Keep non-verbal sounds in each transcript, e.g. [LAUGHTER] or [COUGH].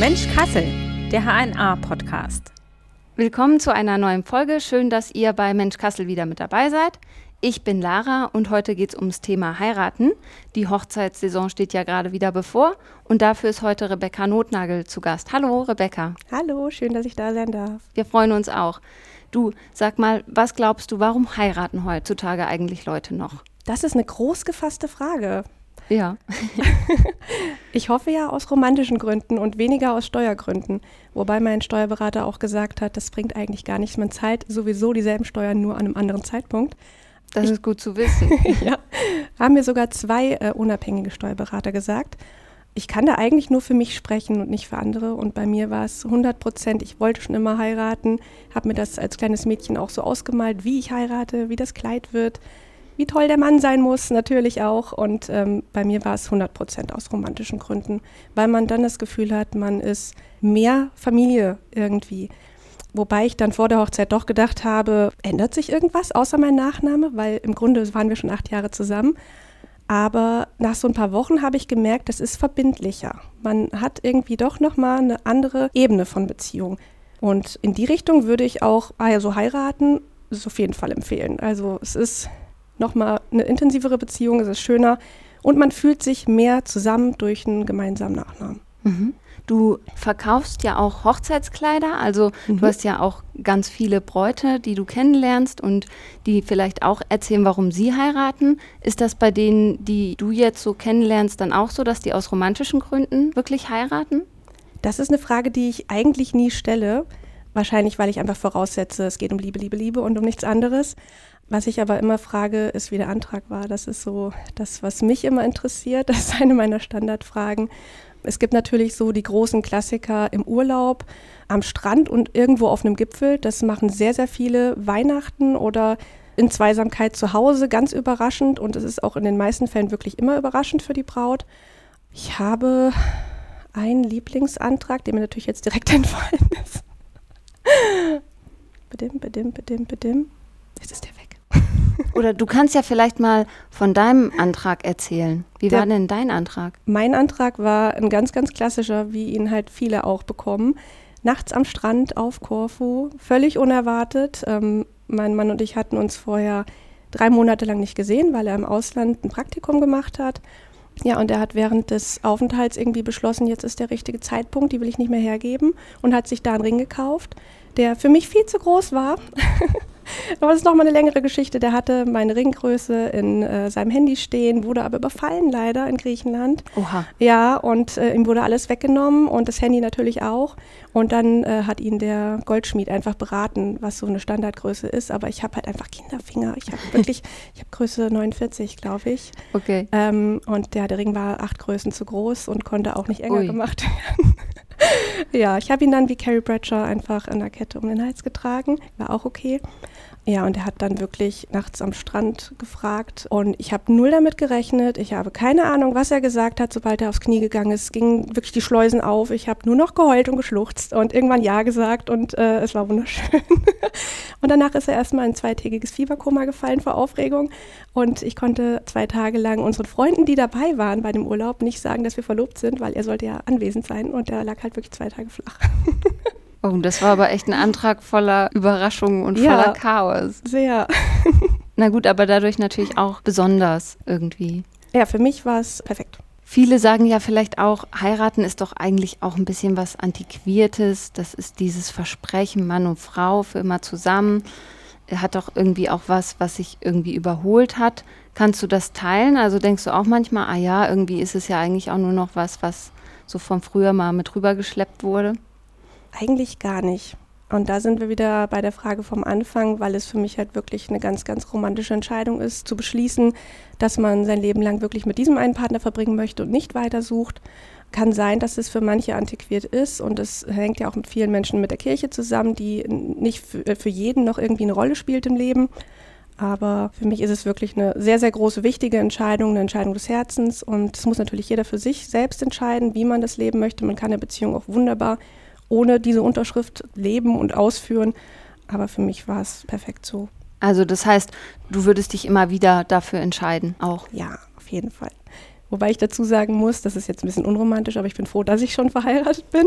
Mensch Kassel, der HNA-Podcast. Willkommen zu einer neuen Folge. Schön, dass ihr bei Mensch Kassel wieder mit dabei seid. Ich bin Lara und heute geht es ums Thema Heiraten. Die Hochzeitssaison steht ja gerade wieder bevor und dafür ist heute Rebecca Notnagel zu Gast. Hallo Rebecca. Hallo, schön, dass ich da sein darf. Wir freuen uns auch. Du, sag mal, was glaubst du, warum heiraten heutzutage eigentlich Leute noch? Das ist eine groß gefasste Frage. Ja. [LAUGHS] ich hoffe ja aus romantischen Gründen und weniger aus Steuergründen. Wobei mein Steuerberater auch gesagt hat, das bringt eigentlich gar nichts. Man zahlt sowieso dieselben Steuern nur an einem anderen Zeitpunkt. Das ich, ist gut zu wissen. [LAUGHS] ja, haben mir sogar zwei äh, unabhängige Steuerberater gesagt. Ich kann da eigentlich nur für mich sprechen und nicht für andere. Und bei mir war es 100 Prozent. Ich wollte schon immer heiraten, habe mir das als kleines Mädchen auch so ausgemalt, wie ich heirate, wie das Kleid wird, wie toll der Mann sein muss, natürlich auch. Und ähm, bei mir war es 100 Prozent aus romantischen Gründen, weil man dann das Gefühl hat, man ist mehr Familie irgendwie. Wobei ich dann vor der Hochzeit doch gedacht habe, ändert sich irgendwas außer mein Nachname, weil im Grunde waren wir schon acht Jahre zusammen. Aber nach so ein paar Wochen habe ich gemerkt, das ist verbindlicher. Man hat irgendwie doch nochmal eine andere Ebene von Beziehung. Und in die Richtung würde ich auch also heiraten, ist auf jeden Fall empfehlen. Also es ist nochmal eine intensivere Beziehung, es ist schöner und man fühlt sich mehr zusammen durch einen gemeinsamen Nachnamen. Mhm. Du verkaufst ja auch Hochzeitskleider, also mhm. du hast ja auch ganz viele Bräute, die du kennenlernst und die vielleicht auch erzählen, warum sie heiraten. Ist das bei denen, die du jetzt so kennenlernst, dann auch so, dass die aus romantischen Gründen wirklich heiraten? Das ist eine Frage, die ich eigentlich nie stelle. Wahrscheinlich, weil ich einfach voraussetze, es geht um Liebe, Liebe, Liebe und um nichts anderes. Was ich aber immer frage, ist, wie der Antrag war. Das ist so das, was mich immer interessiert. [LAUGHS] Das ist eine meiner Standardfragen. Es gibt natürlich so die großen Klassiker im Urlaub, am Strand und irgendwo auf einem Gipfel. Das machen sehr, sehr viele Weihnachten oder in Zweisamkeit zu Hause, ganz überraschend. Und es ist auch in den meisten Fällen wirklich immer überraschend für die Braut. Ich habe einen Lieblingsantrag, der mir natürlich jetzt direkt [LAUGHS] entfallen ist. Bedim, bedim, bedim, bedim. Jetzt ist der weg. [LAUGHS] Oder du kannst ja vielleicht mal von deinem Antrag erzählen. Wie Der, war denn dein Antrag? Mein Antrag war ein ganz, ganz klassischer, wie ihn halt viele auch bekommen. Nachts am Strand auf Korfu, völlig unerwartet. Ähm, mein Mann und ich hatten uns vorher drei Monate lang nicht gesehen, weil er im Ausland ein Praktikum gemacht hat. Ja, und er hat während des Aufenthalts irgendwie beschlossen, jetzt ist der richtige Zeitpunkt, die will ich nicht mehr hergeben und hat sich da einen Ring gekauft, der für mich viel zu groß war. [LAUGHS] aber das ist nochmal eine längere Geschichte. Der hatte meine Ringgröße in äh, seinem Handy stehen, wurde aber überfallen leider in Griechenland. Oha. Ja, und äh, ihm wurde alles weggenommen und das Handy natürlich auch. Und dann äh, hat ihn der Goldschmied einfach beraten, was so eine Standardgröße ist. Aber ich habe halt einfach Kinderfinger. Ich habe [LAUGHS] wirklich, ich habe Größe 49, glaube ich. Okay. Ähm, und der, der Ring war acht Größen zu groß und konnte auch nicht enger Ui. gemacht [LAUGHS] werden. Ja, ich habe ihn dann wie Carrie Bradshaw einfach an der Kette um den Hals getragen. War auch okay. Ja, und er hat dann wirklich nachts am Strand gefragt und ich habe null damit gerechnet. Ich habe keine Ahnung, was er gesagt hat, sobald er aufs Knie gegangen ist. Gingen wirklich die Schleusen auf. Ich habe nur noch geheult und geschluchzt und irgendwann Ja gesagt und äh, es war wunderschön. [LAUGHS] und danach ist er erstmal in zweitägiges Fieberkoma gefallen vor Aufregung und ich konnte zwei Tage lang unseren Freunden, die dabei waren bei dem Urlaub, nicht sagen, dass wir verlobt sind, weil er sollte ja anwesend sein und er lag halt wirklich zwei Tage flach. [LAUGHS] Oh, das war aber echt ein Antrag voller Überraschungen und ja, voller Chaos. Sehr. [LAUGHS] Na gut, aber dadurch natürlich auch besonders irgendwie. Ja, für mich war es perfekt. Viele sagen ja vielleicht auch, heiraten ist doch eigentlich auch ein bisschen was Antiquiertes. Das ist dieses Versprechen, Mann und Frau für immer zusammen. Hat doch irgendwie auch was, was sich irgendwie überholt hat. Kannst du das teilen? Also denkst du auch manchmal, ah ja, irgendwie ist es ja eigentlich auch nur noch was, was so von früher mal mit rübergeschleppt wurde? Eigentlich gar nicht. Und da sind wir wieder bei der Frage vom Anfang, weil es für mich halt wirklich eine ganz, ganz romantische Entscheidung ist, zu beschließen, dass man sein Leben lang wirklich mit diesem einen Partner verbringen möchte und nicht weiter sucht. Kann sein, dass es für manche antiquiert ist und es hängt ja auch mit vielen Menschen mit der Kirche zusammen, die nicht äh, für jeden noch irgendwie eine Rolle spielt im Leben. Aber für mich ist es wirklich eine sehr, sehr große, wichtige Entscheidung, eine Entscheidung des Herzens. Und es muss natürlich jeder für sich selbst entscheiden, wie man das leben möchte. Man kann eine Beziehung auch wunderbar ohne diese Unterschrift leben und ausführen. Aber für mich war es perfekt so. Also das heißt, du würdest dich immer wieder dafür entscheiden, auch? Ja, auf jeden Fall. Wobei ich dazu sagen muss, das ist jetzt ein bisschen unromantisch, aber ich bin froh, dass ich schon verheiratet bin.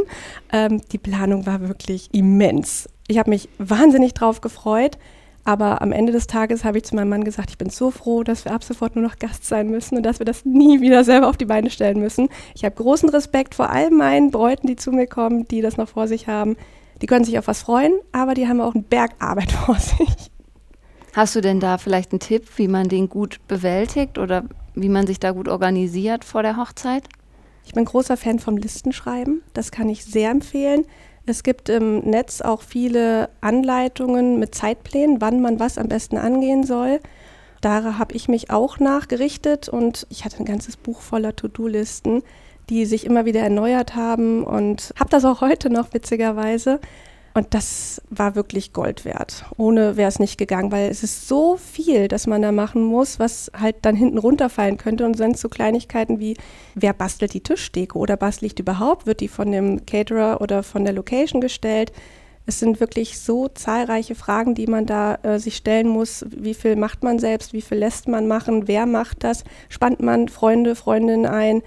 Ähm, die Planung war wirklich immens. Ich habe mich wahnsinnig drauf gefreut. Aber am Ende des Tages habe ich zu meinem Mann gesagt, ich bin so froh, dass wir ab sofort nur noch Gast sein müssen und dass wir das nie wieder selber auf die Beine stellen müssen. Ich habe großen Respekt vor all meinen Bräuten, die zu mir kommen, die das noch vor sich haben. Die können sich auf was freuen, aber die haben auch einen Berg Arbeit [LAUGHS] vor sich. Hast du denn da vielleicht einen Tipp, wie man den gut bewältigt oder wie man sich da gut organisiert vor der Hochzeit? Ich bin großer Fan vom Listenschreiben. Das kann ich sehr empfehlen. Es gibt im Netz auch viele Anleitungen mit Zeitplänen, wann man was am besten angehen soll. Da habe ich mich auch nachgerichtet und ich hatte ein ganzes Buch voller To-Do-Listen, die sich immer wieder erneuert haben und habe das auch heute noch witzigerweise. Und das war wirklich Gold wert. Ohne wäre es nicht gegangen, weil es ist so viel, dass man da machen muss, was halt dann hinten runterfallen könnte. Und sind so Kleinigkeiten wie, wer bastelt die Tischdeko oder bastel ich die überhaupt? Wird die von dem Caterer oder von der Location gestellt? Es sind wirklich so zahlreiche Fragen, die man da äh, sich stellen muss. Wie viel macht man selbst? Wie viel lässt man machen? Wer macht das? Spannt man Freunde, Freundinnen ein?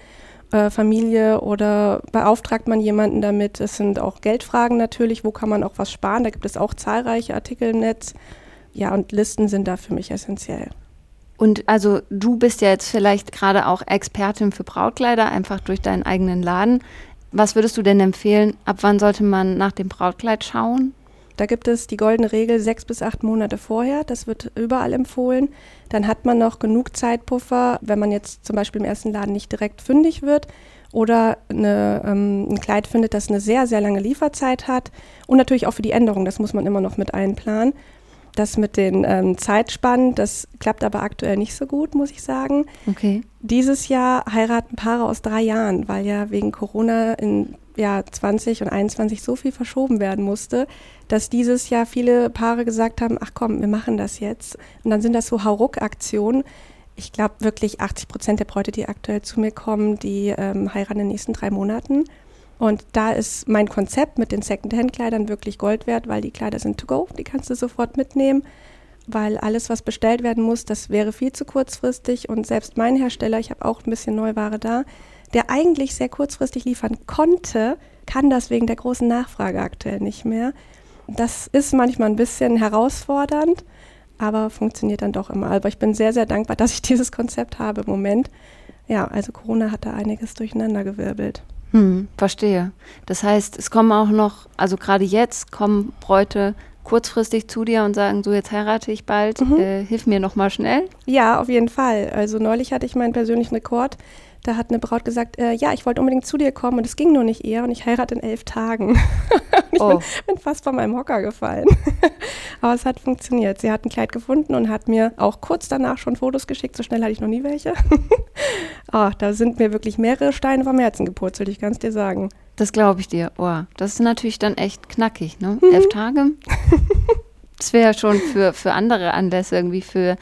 Äh, Familie oder beauftragt man jemanden damit? Es sind auch Geldfragen natürlich, wo kann man auch was sparen? Da gibt es auch zahlreiche Artikel im Netz. Ja, und Listen sind da für mich essentiell. Und also du bist ja jetzt vielleicht gerade auch Expertin für Brautkleider, einfach durch deinen eigenen Laden. Was würdest du denn empfehlen? Ab wann sollte man nach dem Brautkleid schauen? Da gibt es die goldene Regel sechs bis acht Monate vorher. Das wird überall empfohlen. Dann hat man noch genug Zeitpuffer, wenn man jetzt zum Beispiel im ersten Laden nicht direkt fündig wird oder eine, ähm, ein Kleid findet, das eine sehr, sehr lange Lieferzeit hat. Und natürlich auch für die Änderung, das muss man immer noch mit einplanen. Das mit den ähm, Zeitspannen, das klappt aber aktuell nicht so gut, muss ich sagen. Okay. Dieses Jahr heiraten Paare aus drei Jahren, weil ja wegen Corona in Jahr 20 und 21 so viel verschoben werden musste, dass dieses Jahr viele Paare gesagt haben, ach komm, wir machen das jetzt. Und dann sind das so Hauruck-Aktionen. Ich glaube wirklich 80 Prozent der Bräute, die aktuell zu mir kommen, die ähm, heiraten in den nächsten drei Monaten. Und da ist mein Konzept mit den Second-Hand-Kleidern wirklich Gold wert, weil die Kleider sind to go, die kannst du sofort mitnehmen, weil alles, was bestellt werden muss, das wäre viel zu kurzfristig. Und selbst mein Hersteller, ich habe auch ein bisschen Neuware da, der eigentlich sehr kurzfristig liefern konnte, kann das wegen der großen Nachfrage aktuell nicht mehr. Das ist manchmal ein bisschen herausfordernd, aber funktioniert dann doch immer. Aber ich bin sehr, sehr dankbar, dass ich [LAUGHS] dieses Konzept habe im Moment. Ja, also Corona hat da einiges durcheinandergewirbelt. Hm, verstehe. Das heißt, es kommen auch noch, also gerade jetzt kommen Bräute kurzfristig zu dir und sagen, so jetzt heirate ich bald, mhm. äh, hilf mir noch mal schnell? Ja, auf jeden Fall. Also neulich hatte ich meinen persönlichen Rekord. Da hat eine Braut gesagt, äh, ja, ich wollte unbedingt zu dir kommen und es ging nur nicht eher und ich heirate in elf Tagen. [LAUGHS] ich oh. bin, bin, fast von meinem Hocker gefallen. [LAUGHS] Aber es hat funktioniert. Sie hat ein Kleid gefunden und hat mir auch kurz danach schon Fotos geschickt. So schnell hatte ich noch nie welche. oh, [LAUGHS] da sind mir wirklich mehrere Steine vom Herzen gepurzelt, ich kann es dir sagen. Das glaube ich dir. Oh, das ist natürlich dann echt knackig, ne? Mhm. Elf Tage. Das wäre ja schon für, für andere Anlässe irgendwie für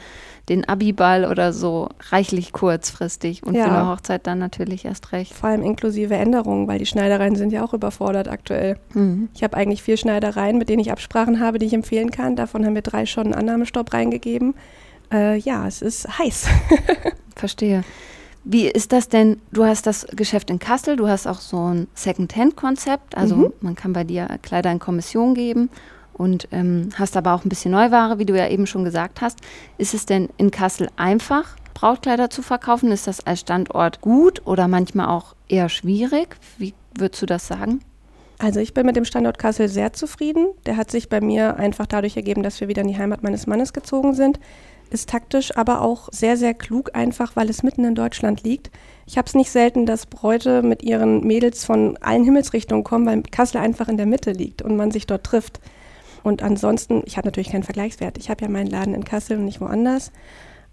den Abiball oder so reichlich kurzfristig und ja. für eine Hochzeit dann natürlich erst recht. Vor allem inklusive Änderungen, weil die Schneidereien sind ja auch überfordert aktuell. Mhm. Ich habe eigentlich vier Schneidereien, mit denen ich Absprachen habe, die ich empfehlen kann. Davon haben wir drei schon einen Annahmestopp reingegeben. Äh, ja, es ist heiß. [LAUGHS] Verstehe. Wie ist das denn? Du hast das Geschäft in Kassel, du hast auch so ein Second-Hand-Konzept, also mhm. man kann bei dir Kleider in Kommission geben und ähm, hast aber auch ein bisschen Neuware, wie du ja eben schon gesagt hast. Ist es denn in Kassel einfach, Brautkleider zu verkaufen? Ist das als Standort gut oder manchmal auch eher schwierig? Wie würdest du das sagen? Also ich bin mit dem Standort Kassel sehr zufrieden. Der hat sich bei mir einfach dadurch ergeben, dass wir wieder in die Heimat meines Mannes gezogen sind. Ist taktisch, aber auch sehr, sehr klug, einfach weil es mitten in Deutschland liegt. Ich habe es nicht selten, dass Bräute mit ihren Mädels von allen Himmelsrichtungen kommen, weil Kassel einfach in der Mitte liegt und man sich dort trifft. Und ansonsten, ich habe natürlich keinen Vergleichswert. Ich habe ja meinen Laden in Kassel und nicht woanders.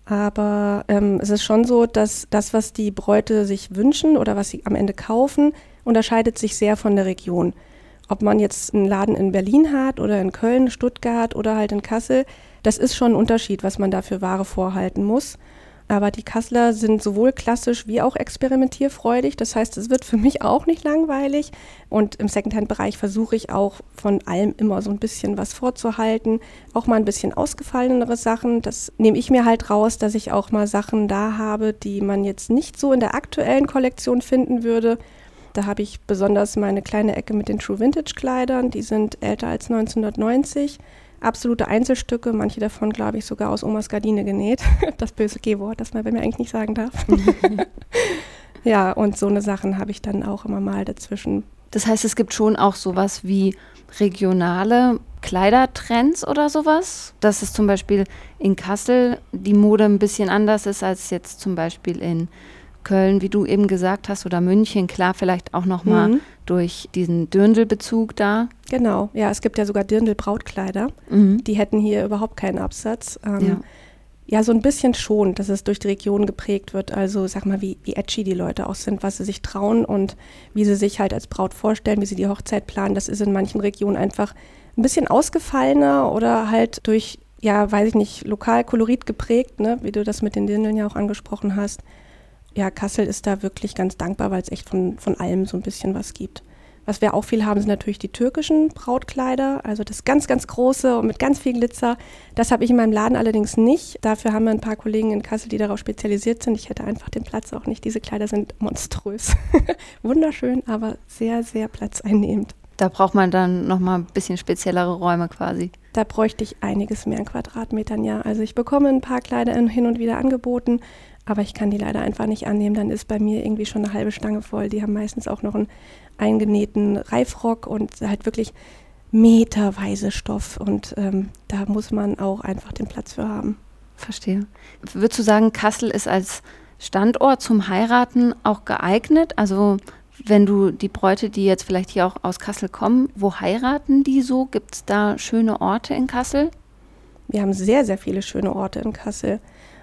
Aber ähm, es ist schon so, dass das, was die Bräute sich wünschen oder was sie am Ende kaufen, unterscheidet sich sehr von der Region. Ob man jetzt einen Laden in Berlin hat oder in Köln, Stuttgart oder halt in Kassel, das ist schon ein Unterschied, was man da für Ware vorhalten muss. Aber die Kassler sind sowohl klassisch wie auch experimentierfreudig. Das heißt, es wird für mich auch nicht langweilig. Und im Secondhand-Bereich versuche ich auch von allem immer so ein bisschen was vorzuhalten. Auch mal ein bisschen ausgefallenere Sachen. Das nehme ich mir halt raus, dass ich auch mal Sachen da habe, die man jetzt nicht so in der aktuellen Kollektion finden würde. Da habe ich besonders meine kleine Ecke mit den True Vintage Kleidern. Die sind älter als 1990 absolute Einzelstücke, manche davon, glaube ich, sogar aus Omas Gardine genäht. [LAUGHS] Das böse G-Wort, das man bei mir eigentlich nicht sagen darf. [LAUGHS] [LAUGHS] ja, und so eine Sachen habe ich dann auch immer mal dazwischen. Das heißt, es gibt schon auch sowas wie regionale Kleidertrends oder sowas? Dass es zum Beispiel in Kassel die Mode ein bisschen anders ist als jetzt zum Beispiel in Köln, wie du eben gesagt hast, oder München, klar, vielleicht auch nochmal mhm. Durch diesen Dirndl-Bezug da. Genau, ja, es gibt ja sogar Dirndl-Brautkleider. Mhm. Die hätten hier überhaupt keinen Absatz. Ähm, ja. ja. so ein bisschen schon, dass es durch die Region geprägt wird. Also sag mal, wie, wie edgy die Leute auch sind, was sie sich trauen und wie sie sich halt als Braut vorstellen, wie sie die Hochzeit planen. Das ist in manchen Regionen einfach ein bisschen ausgefallener oder halt durch, ja, weiß ich nicht, lokal Kolorit geprägt, ne? wie du das mit den Dirndeln ja auch angesprochen hast ja, Kassel ist da wirklich ganz dankbar, weil es echt von, von allem so ein bisschen was gibt. Was wir auch viel haben, sind natürlich die türkischen Brautkleider, also das ganz, ganz große und mit ganz viel Glitzer. Das habe ich in meinem Laden allerdings nicht. Dafür haben wir ein paar Kollegen in Kassel, die darauf spezialisiert sind. Ich hätte einfach den Platz auch nicht. Diese Kleider sind monströs. [LAUGHS] Wunderschön, aber sehr, sehr platzeinnehmend. Da braucht man dann nochmal ein bisschen speziellere Räume quasi. Da bräuchte ich einiges mehr an Quadratmetern, ja. Also ich bekomme ein paar Kleider hin und wieder angeboten, aber ich kann die leider einfach nicht annehmen. Dann ist bei mir irgendwie schon eine halbe Stange voll. Die haben meistens auch noch einen eingenähten Reifrock und halt wirklich meterweise Stoff. Und ähm, da muss man auch einfach den Platz für haben. Verstehe. Würdest du sagen, Kassel ist als Standort zum Heiraten auch geeignet? Also wenn du die Bräute, die jetzt vielleicht hier auch aus Kassel kommen, wo heiraten die so? Gibt es da schöne Orte in Kassel? Wir haben sehr, sehr viele schöne Orte in Kassel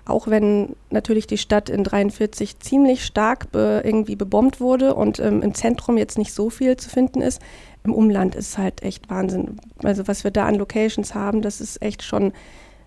auch wenn natürlich die Stadt in 43 ziemlich stark be, irgendwie bebombt wurde und ähm, im Zentrum jetzt nicht so viel zu finden ist, im Umland ist halt echt Wahnsinn. Also was wir da an Locations haben, das ist echt schon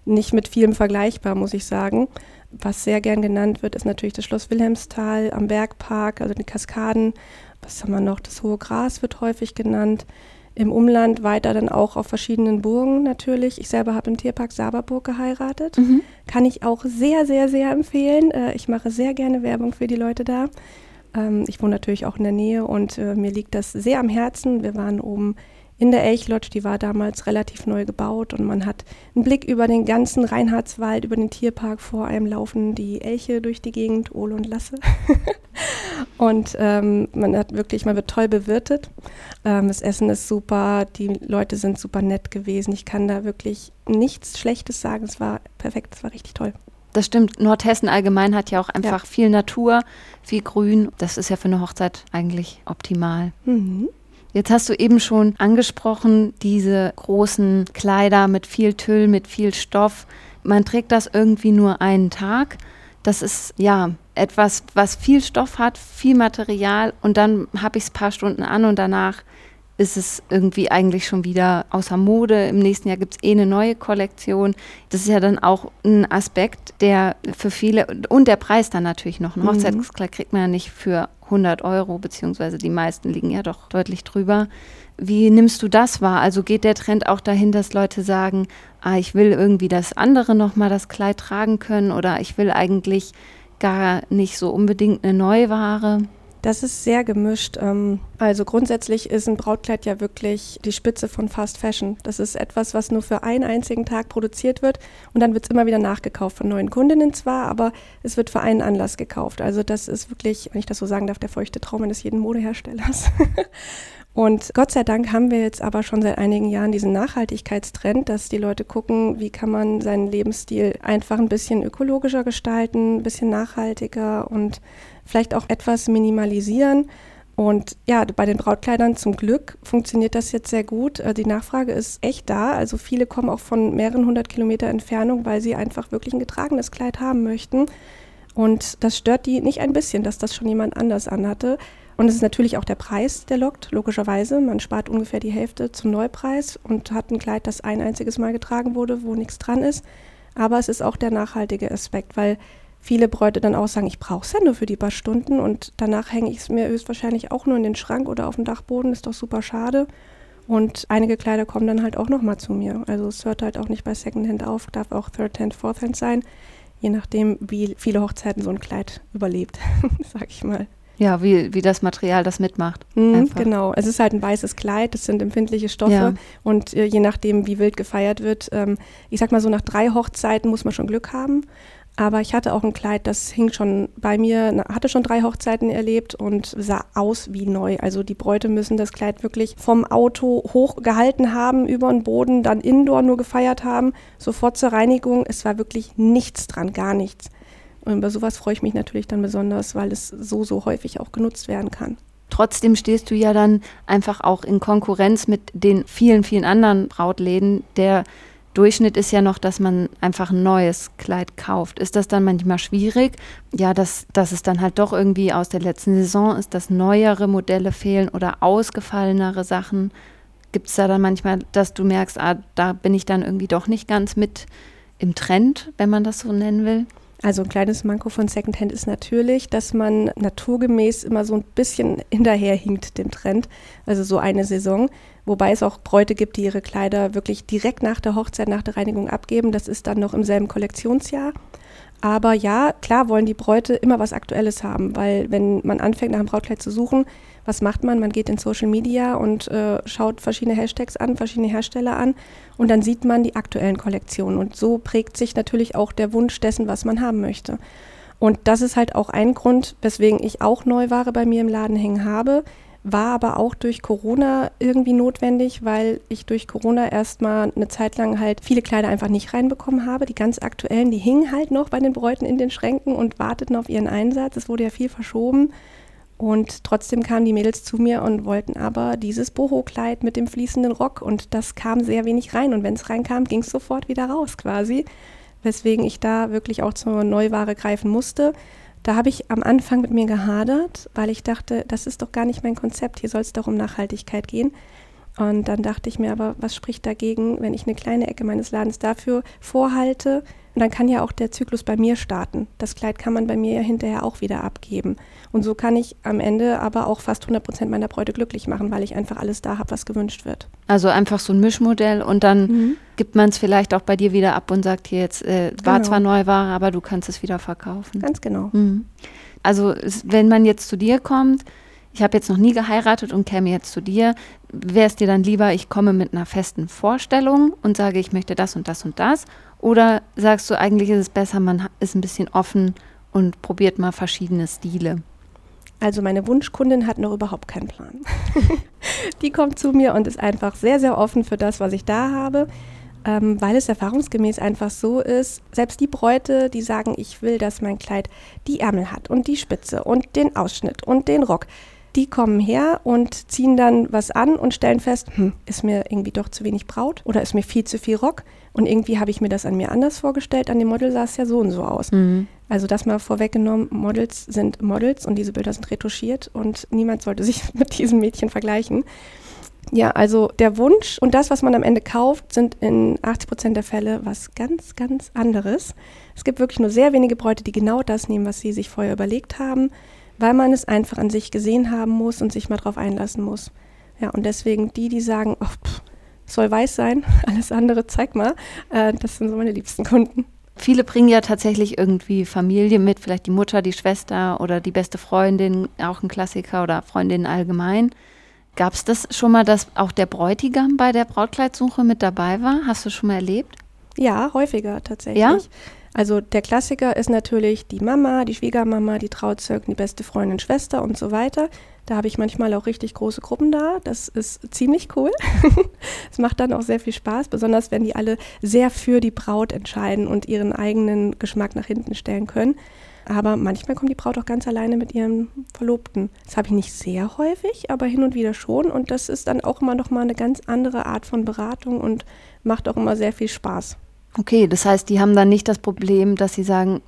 nicht mit vielem vergleichbar, muss ich sagen. Was sehr gern genannt wird, ist natürlich das Schloss Wilhelmsthal am Bergpark, also die Kaskaden. Was haben wir noch? Das Hohe Gras wird häufig genannt im Umland weiter dann auch auf verschiedenen Burgen natürlich. Ich selber habe im Tierpark Saberburg geheiratet. Mhm. Kann ich auch sehr, sehr, sehr empfehlen. Äh, ich mache sehr gerne Werbung für die Leute da. Ähm, ich wohne natürlich auch in der Nähe und äh, mir liegt das sehr am Herzen. Wir waren oben in der Elchlodge, die war damals relativ neu gebaut und man hat einen Blick über den ganzen Reinhardswald, über den Tierpark vor einem laufen die Elche durch die Gegend, Ole und Lasse. [LAUGHS] und ähm, man hat wirklich, man wird toll bewirtet. Ähm, das Essen ist super, die Leute sind super nett gewesen. Ich kann da wirklich nichts Schlechtes sagen. Es war perfekt, es war richtig toll. Das stimmt. Nordhessen allgemein hat ja auch einfach ja. viel Natur, viel Grün. Das ist ja für eine Hochzeit eigentlich optimal. Mhm. Jetzt hast du eben schon angesprochen, diese großen Kleider mit viel Tüll, mit viel Stoff. Man trägt das irgendwie nur einen Tag. Das ist ja etwas, was viel Stoff hat, viel Material und dann habe ich es ein paar Stunden an und danach ist es irgendwie eigentlich schon wieder außer Mode. Im nächsten Jahr gibt es eh eine neue Kollektion. Das ist ja dann auch ein Aspekt, der für viele und der Preis dann natürlich noch. Ein mhm. Hochzeitskleid kriegt man ja nicht für 100 Euro, beziehungsweise die meisten liegen ja doch deutlich drüber. Wie nimmst du das wahr? Also geht der Trend auch dahin, dass Leute sagen, ah, ich will irgendwie, dass andere nochmal das Kleid tragen können oder ich will eigentlich gar nicht so unbedingt eine Neuware? Das ist sehr gemischt. Ähm, also grundsätzlich ist ein Brautkleid ja wirklich die Spitze von Fast Fashion. Das ist etwas, was nur für einen einzigen Tag produziert wird und dann wird es immer wieder nachgekauft von neuen Kundinnen zwar, aber es wird für einen Anlass gekauft. Also das ist wirklich, wenn ich das so sagen darf, der feuchte Traum eines jeden Modeherstellers. [LAUGHS] Und Gott sei Dank haben wir jetzt aber schon seit einigen Jahren diesen Nachhaltigkeitstrend, dass die Leute gucken, wie kann man seinen Lebensstil einfach ein bisschen ökologischer gestalten, ein bisschen nachhaltiger und vielleicht auch etwas minimalisieren. Und ja, bei den Brautkleidern zum Glück funktioniert das jetzt sehr gut. Äh, die Nachfrage ist echt da. Also viele kommen auch von mehreren hundert Kilometer Entfernung, weil sie einfach wirklich ein getragenes Kleid haben möchten. Und das stört die nicht ein bisschen, dass das schon jemand anders anhatte. Und es ist natürlich auch der Preis, der lockt, logischerweise. Man spart ungefähr die Hälfte zum Neupreis und hat ein Kleid, das ein einziges Mal getragen wurde, wo nichts dran ist. Aber es ist auch der nachhaltige Aspekt, weil viele Bräute dann auch sagen, ich brauche es ja nur für die paar Stunden und danach hänge ich es mir höchstwahrscheinlich auch nur in den Schrank oder auf dem Dachboden, ist doch super schade. Und einige Kleider kommen dann halt auch nochmal zu mir. Also es hört halt auch nicht bei Secondhand auf, darf auch Third-Hand, Fourth-Hand sein, je nachdem, wie viele Hochzeiten so ein Kleid überlebt, [LAUGHS] sag ich mal. Ja, wie, wie das Material das mitmacht. Mhm, genau, es ist halt ein weißes Kleid, es sind empfindliche Stoffe ja. und äh, je nachdem, wie wild gefeiert wird, ähm, ich sag mal so, nach drei Hochzeiten muss man schon Glück haben. Aber ich hatte auch ein Kleid, das hing schon bei mir, hatte schon drei Hochzeiten erlebt und sah aus wie neu. Also die Bräute müssen das Kleid wirklich vom Auto hochgehalten haben, über den Boden, dann indoor nur gefeiert haben, sofort zur Reinigung. Es war wirklich nichts dran, gar nichts. Und über sowas freue ich mich natürlich dann besonders, weil es so, so häufig auch genutzt werden kann. Trotzdem stehst du ja dann einfach auch in Konkurrenz mit den vielen, vielen anderen Brautläden. Der Durchschnitt ist ja noch, dass man einfach ein neues Kleid kauft. Ist das dann manchmal schwierig? Ja, dass, dass es dann halt doch irgendwie aus der letzten Saison ist, dass neuere Modelle fehlen oder ausgefallenere Sachen. Gibt es da dann manchmal, dass du merkst, ah, da bin ich dann irgendwie doch nicht ganz mit im Trend, wenn man das so nennen will? Also ein kleines Manko von Secondhand ist natürlich, dass man naturgemäß immer so ein bisschen hinterherhinkt dem Trend. Also so eine Saison. Wobei es auch Bräute gibt, die ihre Kleider wirklich direkt nach der Hochzeit, nach der Reinigung abgeben. Das ist dann noch im selben Kollektionsjahr. Aber ja, klar wollen die Bräute immer was Aktuelles haben, weil wenn man anfängt, nach einem Brautkleid zu suchen, was macht man? Man geht in Social Media und äh, schaut verschiedene Hashtags an, verschiedene Hersteller an und dann sieht man die aktuellen Kollektionen. Und so prägt sich natürlich auch der Wunsch dessen, was man haben möchte. Und das ist halt auch ein Grund, weswegen ich auch Neuware bei mir im Laden hängen habe, war aber auch durch Corona irgendwie notwendig, weil ich durch Corona erstmal eine Zeit lang halt viele Kleider einfach nicht reinbekommen habe. Die ganz aktuellen, die hingen halt noch bei den Bräuten in den Schränken und warteten auf ihren Einsatz. Es wurde ja viel verschoben. Und trotzdem kamen die Mädels zu mir und wollten aber dieses Boho-Kleid mit dem fließenden Rock. Und das kam sehr wenig rein. Und wenn es reinkam, ging es sofort wieder raus quasi. Weswegen ich da wirklich auch zur Neuware greifen musste. Da habe ich am Anfang mit mir gehadert, weil ich dachte, das ist doch gar nicht mein Konzept. Hier soll es doch um Nachhaltigkeit gehen. Und dann dachte ich mir aber, was spricht dagegen, wenn ich eine kleine Ecke meines Ladens dafür vorhalte, und dann kann ja auch der Zyklus bei mir starten. Das Kleid kann man bei mir ja hinterher auch wieder abgeben. Und so kann ich am Ende aber auch fast 100 Prozent meiner Bräute glücklich machen, weil ich einfach alles da habe, was gewünscht wird. Also einfach so ein Mischmodell und dann mhm. gibt man es vielleicht auch bei dir wieder ab und sagt hier jetzt, äh, war genau. zwar Neuware, aber du kannst es wieder verkaufen. Ganz genau. Mhm. Also wenn man jetzt zu dir kommt, ich habe jetzt noch nie geheiratet und käme jetzt zu dir, wäre es dir dann lieber, ich komme mit einer festen Vorstellung und sage, ich möchte das und das und das? Oder sagst du, eigentlich ist es besser, man ist ein bisschen offen und probiert mal verschiedene Stile? Also meine Wunschkundin hat noch überhaupt keinen Plan. [LAUGHS] die kommt zu mir und ist einfach sehr, sehr offen für das, was ich da habe, ähm, weil es erfahrungsgemäß einfach so ist, selbst die Bräute, die sagen, ich will, dass mein Kleid die Ärmel hat und die Spitze und den Ausschnitt und den Rock, die kommen her und ziehen dann was an und stellen fest, hm, ist mir irgendwie doch zu wenig Braut oder ist mir viel zu viel Rock. Und irgendwie habe ich mir das an mir anders vorgestellt. An dem Model sah es ja so und so aus. Mhm. Also das mal vorweggenommen, Models sind Models und diese Bilder sind retuschiert und niemand sollte sich [LAUGHS] mit diesem Mädchen vergleichen. Ja, also der Wunsch und das, was man am Ende kauft, sind in 80 Prozent der Fälle was ganz, ganz anderes. Es gibt wirklich nur sehr wenige Bräute, die genau das nehmen, was sie sich vorher überlegt haben weil man es einfach an sich gesehen haben muss und sich mal drauf einlassen muss. Ja, und deswegen die, die sagen, oh, pff, soll weiß sein, [LAUGHS] alles andere zeig mal, äh, das sind so meine liebsten Kunden. Viele bringen ja tatsächlich irgendwie Familie mit, vielleicht die Mutter, die Schwester oder die beste Freundin, auch ein Klassiker oder Freundin allgemein. Gab es das schon mal, dass auch der Bräutigam bei der Brautkleidsuche mit dabei war? Hast du schon mal erlebt? Ja, häufiger tatsächlich. Ja? Also der Klassiker ist natürlich die Mama, die Schwiegermama, die Trauzeugen, die beste Freundin, Schwester und so weiter. Da habe ich manchmal auch richtig große Gruppen da. Das ist ziemlich cool. [LAUGHS] Es macht dann auch sehr viel Spaß, besonders wenn die alle sehr für die Braut entscheiden und ihren eigenen Geschmack nach hinten stellen können. Aber manchmal kommt die Braut auch ganz alleine mit ihrem Verlobten. Das habe ich nicht sehr häufig, aber hin und wieder schon. Und das ist dann auch immer noch mal eine ganz andere Art von Beratung und macht auch immer sehr viel Spaß. Okay, das heißt, die haben dann nicht das Problem, dass sie sagen,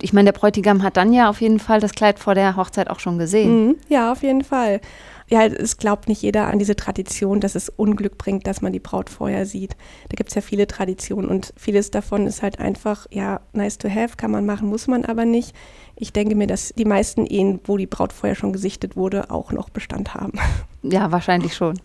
ich meine, der Bräutigam hat dann ja auf jeden Fall das Kleid vor der Hochzeit auch schon gesehen. Mhm, ja, auf jeden Fall. ja, es glaubt nicht jeder an diese Tradition, dass es Unglück bringt, dass man die Braut vorher sieht. Da gibt es ja viele Traditionen und vieles davon ist halt einfach, ja, nice to have, kann man machen, muss man aber nicht. Ich denke mir, dass die meisten Ehen, wo die Braut vorher schon gesichtet wurde, auch noch Bestand haben. Ja, wahrscheinlich schon.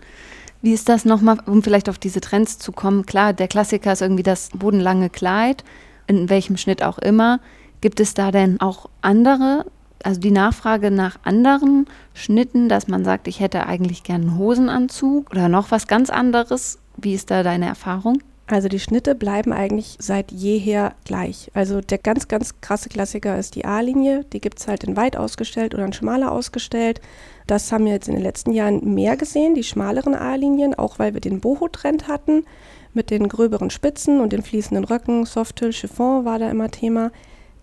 Wie ist das nochmal, um vielleicht auf diese Trends zu kommen? Klar, der Klassiker ist irgendwie das bodenlange Kleid, in welchem Schnitt auch immer. Gibt es da denn auch andere also die Nachfrage nach anderen Schnitten, dass man sagt, ich hätte eigentlich gern einen Hosenanzug oder noch was ganz anderes. Wie ist da deine Erfahrung? Also die Schnitte bleiben eigentlich seit jeher gleich. Also der ganz, ganz krasse Klassiker ist die A-Linie. Die gibt es halt in weit ausgestellt oder in schmaler ausgestellt. Das haben wir jetzt in den letzten Jahren mehr gesehen, die schmaleren A-Linien, auch weil wir den Boho-Trend hatten mit den gröberen Spitzen und den fließenden Röcken. Softtüll, Chiffon war da immer Thema.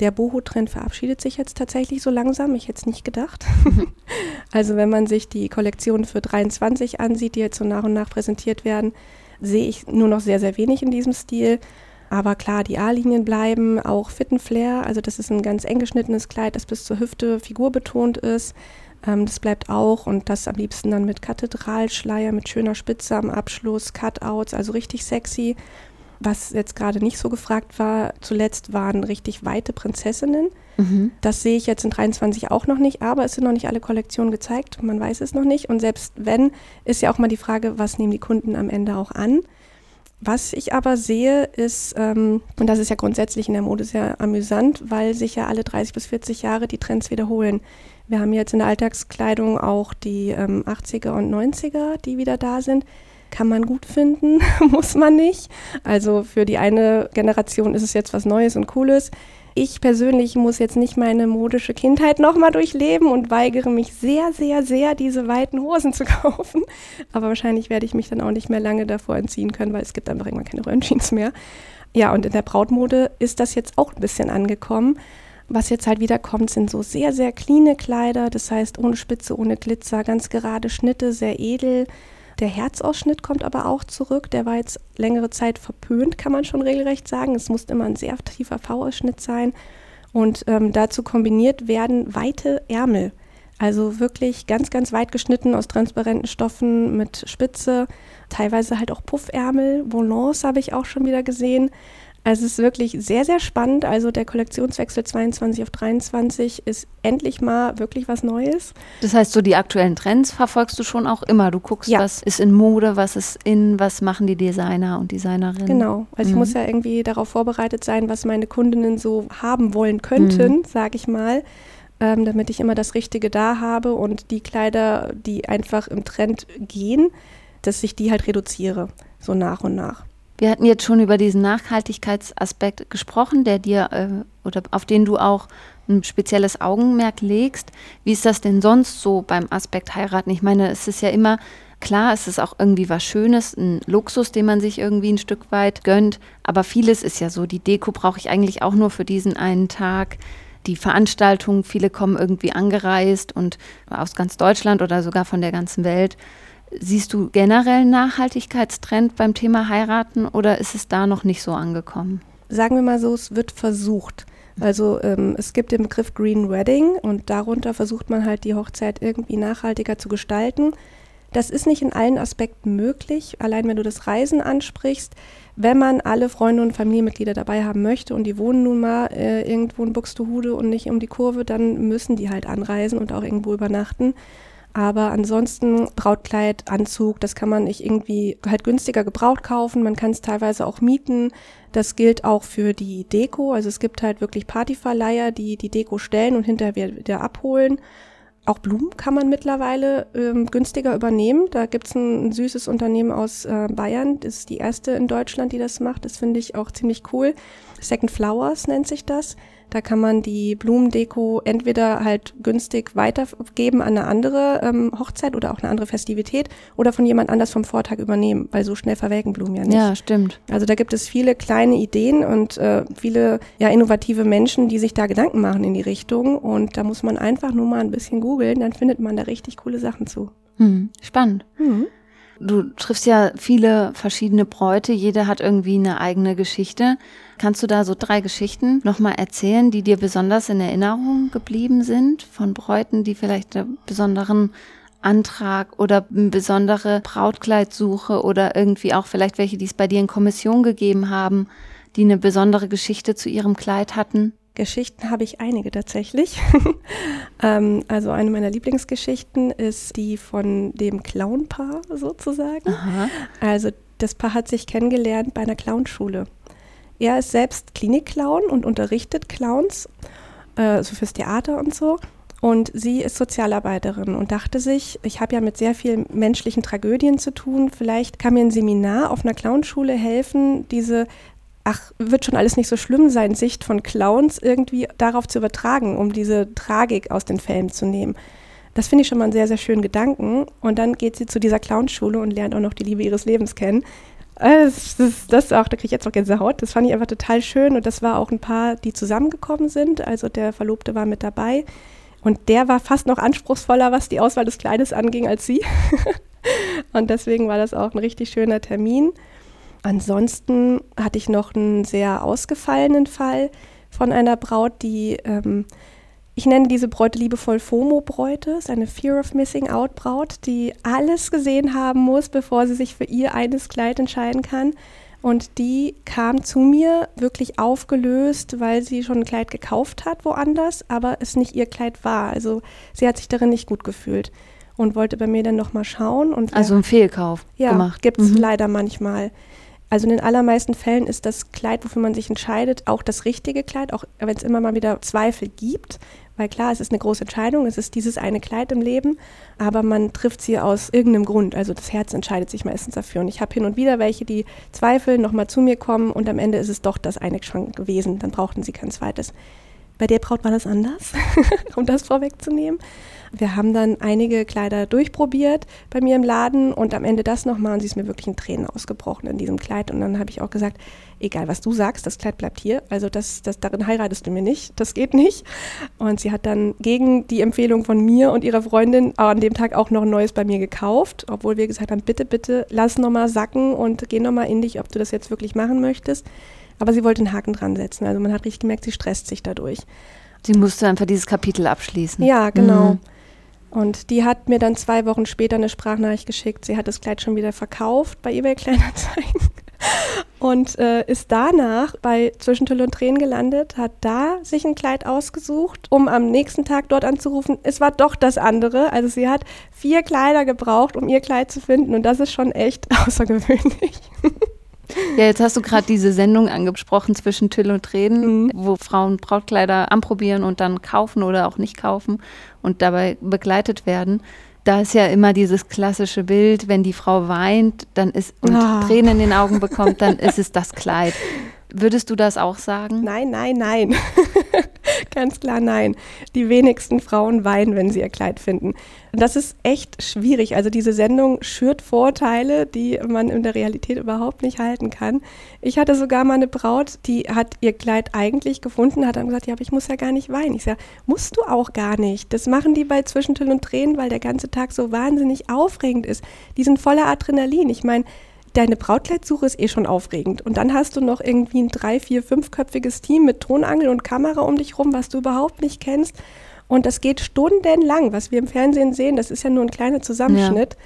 Der Boho-Trend verabschiedet sich jetzt tatsächlich so langsam. Ich hätte es nicht gedacht. [LAUGHS] also wenn man sich die Kollektion für 23 ansieht, die jetzt so nach und nach präsentiert werden, sehe ich nur noch sehr, sehr wenig in diesem Stil. Aber klar, die A-Linien bleiben, auch Fitten Flair, also das ist ein ganz eng geschnittenes Kleid, das bis zur Hüfte figurbetont ist. Ähm, das bleibt auch und das am liebsten dann mit Kathedralschleier, mit schöner Spitze am Abschluss, Cutouts, also richtig sexy. Was jetzt gerade nicht so gefragt war, zuletzt waren richtig weite Prinzessinnen. Mhm. Das sehe ich jetzt in 23 auch noch nicht, aber es sind noch nicht alle Kollektionen gezeigt. Man weiß es noch nicht. Und selbst wenn, ist ja auch mal die Frage, was nehmen die Kunden am Ende auch an? Was ich aber sehe, ist, ähm, und das ist ja grundsätzlich in der Mode sehr amüsant, weil sich ja alle 30 bis 40 Jahre die Trends wiederholen. Wir haben jetzt in der Alltagskleidung auch die ähm, 80er und 90er, die wieder da sind kann man gut finden, [LAUGHS] muss man nicht. Also für die eine Generation ist es jetzt was Neues und Cooles. Ich persönlich muss jetzt nicht meine modische Kindheit nochmal durchleben und weigere mich sehr, sehr, sehr, diese weiten Hosen zu [LAUGHS] kaufen. Aber wahrscheinlich werde ich mich dann auch nicht mehr lange davor entziehen können, weil es gibt einfach irgendwann keine Röntgens mehr. Ja, und in der Brautmode ist das jetzt auch ein bisschen angekommen. Was jetzt halt wieder kommt, sind so sehr, sehr cleane Kleider, das heißt ohne Spitze, ohne Glitzer, ganz gerade Schnitte, sehr edel. Der Herzausschnitt kommt aber auch zurück. Der war jetzt längere Zeit verpönt, kann man schon regelrecht sagen. Es muss immer ein sehr tiefer V-Ausschnitt sein. Und ähm, dazu kombiniert werden weite Ärmel. Also wirklich ganz, ganz weit geschnitten aus transparenten Stoffen mit Spitze, teilweise halt auch Puffärmel. Volants habe ich auch schon wieder gesehen. Also es ist wirklich sehr, sehr spannend. Also der Kollektionswechsel 22 auf 23 ist endlich mal wirklich was Neues. Das heißt, so die aktuellen Trends verfolgst du schon auch immer. Du guckst, ja. was ist in Mode, was ist in, was machen die Designer und Designerinnen. Genau. Also mhm. ich muss ja irgendwie darauf vorbereitet sein, was meine Kundinnen so haben wollen könnten, mhm. sage ich mal. Ähm, damit ich immer das Richtige da habe und die Kleider, die einfach im Trend gehen, dass ich die halt reduziere, so nach und nach. Wir hatten jetzt schon über diesen Nachhaltigkeitsaspekt gesprochen, der dir äh, oder auf den du auch ein spezielles Augenmerk legst. Wie ist das denn sonst so beim Aspekt heiraten? Ich meine, es ist ja immer klar, es ist auch irgendwie was Schönes, ein Luxus, den man sich irgendwie ein Stück weit gönnt. Aber vieles ist ja so. Die Deko brauche ich eigentlich auch nur für diesen einen Tag. Die Veranstaltung, viele kommen irgendwie angereist und aus ganz Deutschland oder sogar von der ganzen Welt. Siehst du generell Nachhaltigkeitstrend beim Thema Heiraten oder ist es da noch nicht so angekommen? Sagen wir mal so, es wird versucht. Also ähm, es gibt den Begriff Green Wedding und darunter versucht man halt die Hochzeit irgendwie nachhaltiger zu gestalten. Das ist nicht in allen Aspekten möglich, allein wenn du das Reisen ansprichst. Wenn man alle Freunde und Familienmitglieder dabei haben möchte und die wohnen nun mal äh, irgendwo in Buxtehude und nicht um die Kurve, dann müssen die halt anreisen und auch irgendwo übernachten. Aber ansonsten Brautkleid, Anzug, das kann man nicht irgendwie halt günstiger gebraucht kaufen. Man kann es teilweise auch mieten. Das gilt auch für die Deko. Also es gibt halt wirklich Partyverleiher, die die Deko stellen und hinterher wieder abholen. Auch Blumen kann man mittlerweile ähm, günstiger übernehmen. Da gibt's ein, ein süßes Unternehmen aus äh, Bayern. Das ist die erste in Deutschland, die das macht. Das finde ich auch ziemlich cool. Second Flowers nennt sich das. Da kann man die Blumendeko entweder halt günstig weitergeben an eine andere ähm, Hochzeit oder auch eine andere Festivität oder von jemand anders vom Vortag übernehmen, weil so schnell verwelken Blumen ja nicht. Ja, stimmt. Also da gibt es viele kleine Ideen und äh, viele ja innovative Menschen, die sich da Gedanken machen in die Richtung und da muss man einfach nur mal ein bisschen googeln, dann findet man da richtig coole Sachen zu. Hm, spannend. Mhm. Du triffst ja viele verschiedene Bräute, jede hat irgendwie eine eigene Geschichte. Kannst du da so drei Geschichten nochmal erzählen, die dir besonders in Erinnerung geblieben sind, von Bräuten, die vielleicht einen besonderen Antrag oder eine besondere Brautkleidsuche oder irgendwie auch vielleicht welche, die es bei dir in Kommission gegeben haben, die eine besondere Geschichte zu ihrem Kleid hatten? Geschichten habe ich einige tatsächlich. [LAUGHS] ähm, also eine meiner Lieblingsgeschichten ist die von dem Clownpaar sozusagen. Aha. Also das Paar hat sich kennengelernt bei einer Clownschule. Er ist selbst Klinikclown und unterrichtet Clowns, äh, so fürs Theater und so. Und sie ist Sozialarbeiterin und dachte sich, ich habe ja mit sehr vielen menschlichen Tragödien zu tun, vielleicht kann mir ein Seminar auf einer Clownschule helfen, diese ach, wird schon alles nicht so schlimm sein, Sicht von Clowns irgendwie darauf zu übertragen, um diese Tragik aus den Fällen zu nehmen. Das finde ich schon mal einen sehr, sehr schönen Gedanken. Und dann geht sie zu dieser Clownschule und lernt auch noch die Liebe ihres Lebens kennen. Äh, das, das, das auch, da kriege ich jetzt noch Gänsehaut. Das fand ich einfach total schön. Und das war auch ein Paar, die zusammengekommen sind. Also der Verlobte war mit dabei. Und der war fast noch anspruchsvoller, was die Auswahl des Kleides anging, als sie. [LAUGHS] und deswegen war das auch ein richtig schöner Termin. Ansonsten hatte ich noch einen sehr ausgefallenen Fall von einer Braut, die, ähm, ich nenne diese Bräute liebevoll FOMO-Bräute, ist eine Fear of Missing Out-Braut, die alles gesehen haben muss, bevor sie sich für ihr eines Kleid entscheiden kann. Und die kam zu mir wirklich aufgelöst, weil sie schon ein Kleid gekauft hat woanders, aber es nicht ihr Kleid war. Also sie hat sich darin nicht gut gefühlt und wollte bei mir dann nochmal schauen. Und also einen Fehlkauf ja, gemacht. Gibt es mhm. leider manchmal. Also in den allermeisten Fällen ist das Kleid, wofür man sich entscheidet, auch das richtige Kleid, auch wenn es immer mal wieder Zweifel gibt. Weil klar, es ist eine große Entscheidung, es ist dieses eine Kleid im Leben, aber man trifft sie aus irgendeinem Grund. Also das Herz entscheidet sich meistens dafür. Und ich habe hin und wieder welche, die zweifeln, nochmal zu mir kommen und am Ende ist es doch das eine Schrank gewesen. Dann brauchten sie kein zweites. Bei der Braut war das anders, [LAUGHS] um das vorwegzunehmen. Wir haben dann einige Kleider durchprobiert bei mir im Laden und am Ende das nochmal und sie ist mir wirklich in Tränen ausgebrochen in diesem Kleid. Und dann habe ich auch gesagt, egal was du sagst, das Kleid bleibt hier. Also das, das, darin heiratest du mir nicht, das geht nicht. Und sie hat dann gegen die Empfehlung von mir und ihrer Freundin an dem Tag auch noch ein neues bei mir gekauft, obwohl wir gesagt haben, bitte, bitte, lass nochmal sacken und geh nochmal in dich, ob du das jetzt wirklich machen möchtest. Aber sie wollte einen Haken dran setzen. Also man hat richtig gemerkt, sie stresst sich dadurch. Sie musste einfach dieses Kapitel abschließen. Ja, genau. Mhm. Und die hat mir dann zwei Wochen später eine Sprachnachricht geschickt. Sie hat das Kleid schon wieder verkauft bei eBay Kleinanzeigen [LAUGHS] und äh, ist danach bei Zwischentüll und Tränen gelandet, hat da sich ein Kleid ausgesucht, um am nächsten Tag dort anzurufen. Es war doch das andere. Also sie hat vier Kleider gebraucht, um ihr Kleid zu finden und das ist schon echt [LAUGHS] außergewöhnlich. [LAUGHS] Ja, jetzt hast du gerade diese Sendung angesprochen zwischen Till und Tränen, mhm. wo Frauen Brautkleider anprobieren und dann kaufen oder auch nicht kaufen und dabei begleitet werden. Da ist ja immer dieses klassische Bild, wenn die Frau weint dann ist, und oh. Tränen in den Augen bekommt, dann ist es das Kleid. [LAUGHS] Würdest du das auch sagen? Nein, nein, nein. [LAUGHS] Ganz klar nein. Die wenigsten Frauen weinen, wenn sie ihr Kleid finden. Das ist echt schwierig. Also diese Sendung schürt Vorteile, die man in der Realität überhaupt nicht halten kann. Ich hatte sogar mal eine Braut, die hat ihr Kleid eigentlich gefunden, hat dann gesagt, ja, aber ich muss ja gar nicht weinen. Ich sage, musst du auch gar nicht. Das machen die bei Zwischentönen und Tränen, weil der ganze Tag so wahnsinnig aufregend ist. Die sind voller Adrenalin. Ich meine, deine Brautkleidsuche ist eh schon aufregend. Und dann hast du noch irgendwie ein drei, vier, fünfköpfiges Team mit Tonangel und Kamera um dich rum, was du überhaupt nicht kennst. Und das geht stundenlang. Was wir im Fernsehen sehen, das ist ja nur ein kleiner Zusammenschnitt. Ja.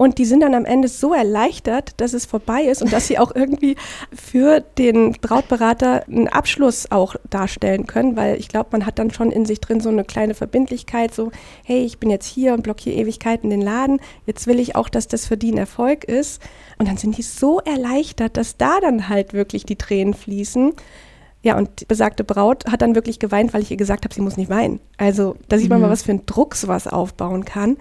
Und die sind dann am Ende so erleichtert, dass es vorbei ist und dass sie auch irgendwie für den Brautberater einen Abschluss auch darstellen können, weil ich glaube, man hat dann schon in sich drin so eine kleine Verbindlichkeit, so, hey, ich bin jetzt hier und blockiere Ewigkeiten den Laden, jetzt will ich auch, dass das für die ein Erfolg ist. Und dann sind die so erleichtert, dass da dann halt wirklich die Tränen fließen. Ja, und die besagte Braut hat dann wirklich geweint, weil ich ihr gesagt habe, sie muss nicht weinen. Also da sieht man mhm. mal, was für ein Druck sowas aufbauen kann.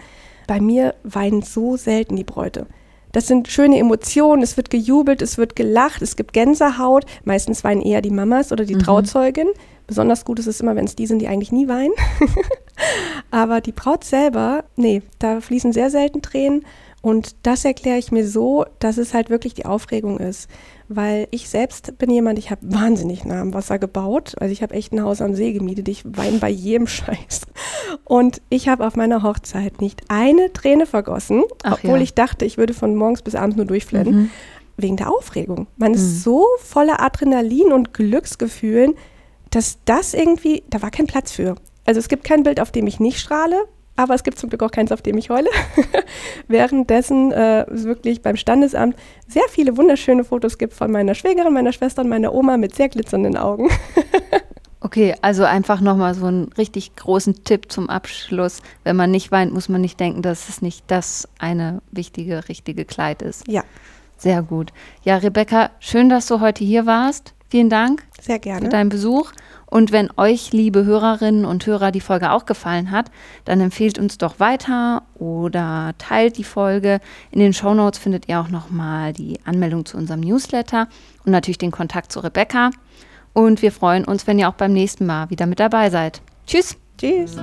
Bei mir weinen so selten die Bräute. Das sind schöne Emotionen, es wird gejubelt, es wird gelacht, es gibt Gänsehaut. Meistens weinen eher die Mamas oder die mhm. Trauzeugin. Besonders gut ist es immer, wenn es die sind, die eigentlich nie weinen. [LAUGHS] Aber die Braut selber, nee, da fließen sehr selten Tränen. Und das erkläre ich mir so, dass es halt wirklich die Aufregung ist. Weil ich selbst bin jemand, ich habe wahnsinnig nah am Wasser gebaut. Also ich habe echt ein Haus am See gemietet. Ich weine bei jedem [LAUGHS] Scheiß. Und ich habe auf meiner Hochzeit nicht eine Träne vergossen, Ach obwohl ja. ich dachte, ich würde von morgens bis abends nur durchflennen. Mhm. Wegen der Aufregung. Man mhm. ist so voller Adrenalin und Glücksgefühlen, dass das irgendwie, da war kein Platz für. Also es gibt kein Bild, auf dem ich nicht strahle, aber es gibt zum Glück auch keins, auf dem ich heule. [LAUGHS] Währenddessen äh, wirklich beim Standesamt sehr viele wunderschöne Fotos gibt von meiner Schwägerin, meiner Schwester und meiner Oma mit sehr glitzernden Augen. [LAUGHS] Okay, also einfach nochmal so einen richtig großen Tipp zum Abschluss. Wenn man nicht weint, muss man nicht denken, dass es nicht das eine wichtige, richtige Kleid ist. Ja. Sehr gut. Ja, Rebecca, schön, dass du heute hier warst. Vielen Dank. Sehr gerne. Für deinen Besuch. Und wenn euch, liebe Hörerinnen und Hörer, die Folge auch gefallen hat, dann empfehlt uns doch weiter oder teilt die Folge. In den Show Notes findet ihr auch nochmal die Anmeldung zu unserem Newsletter und natürlich den Kontakt zu Rebecca. Und wir freuen uns, wenn ihr auch beim nächsten Mal wieder mit dabei seid. Tschüss. Tschüss.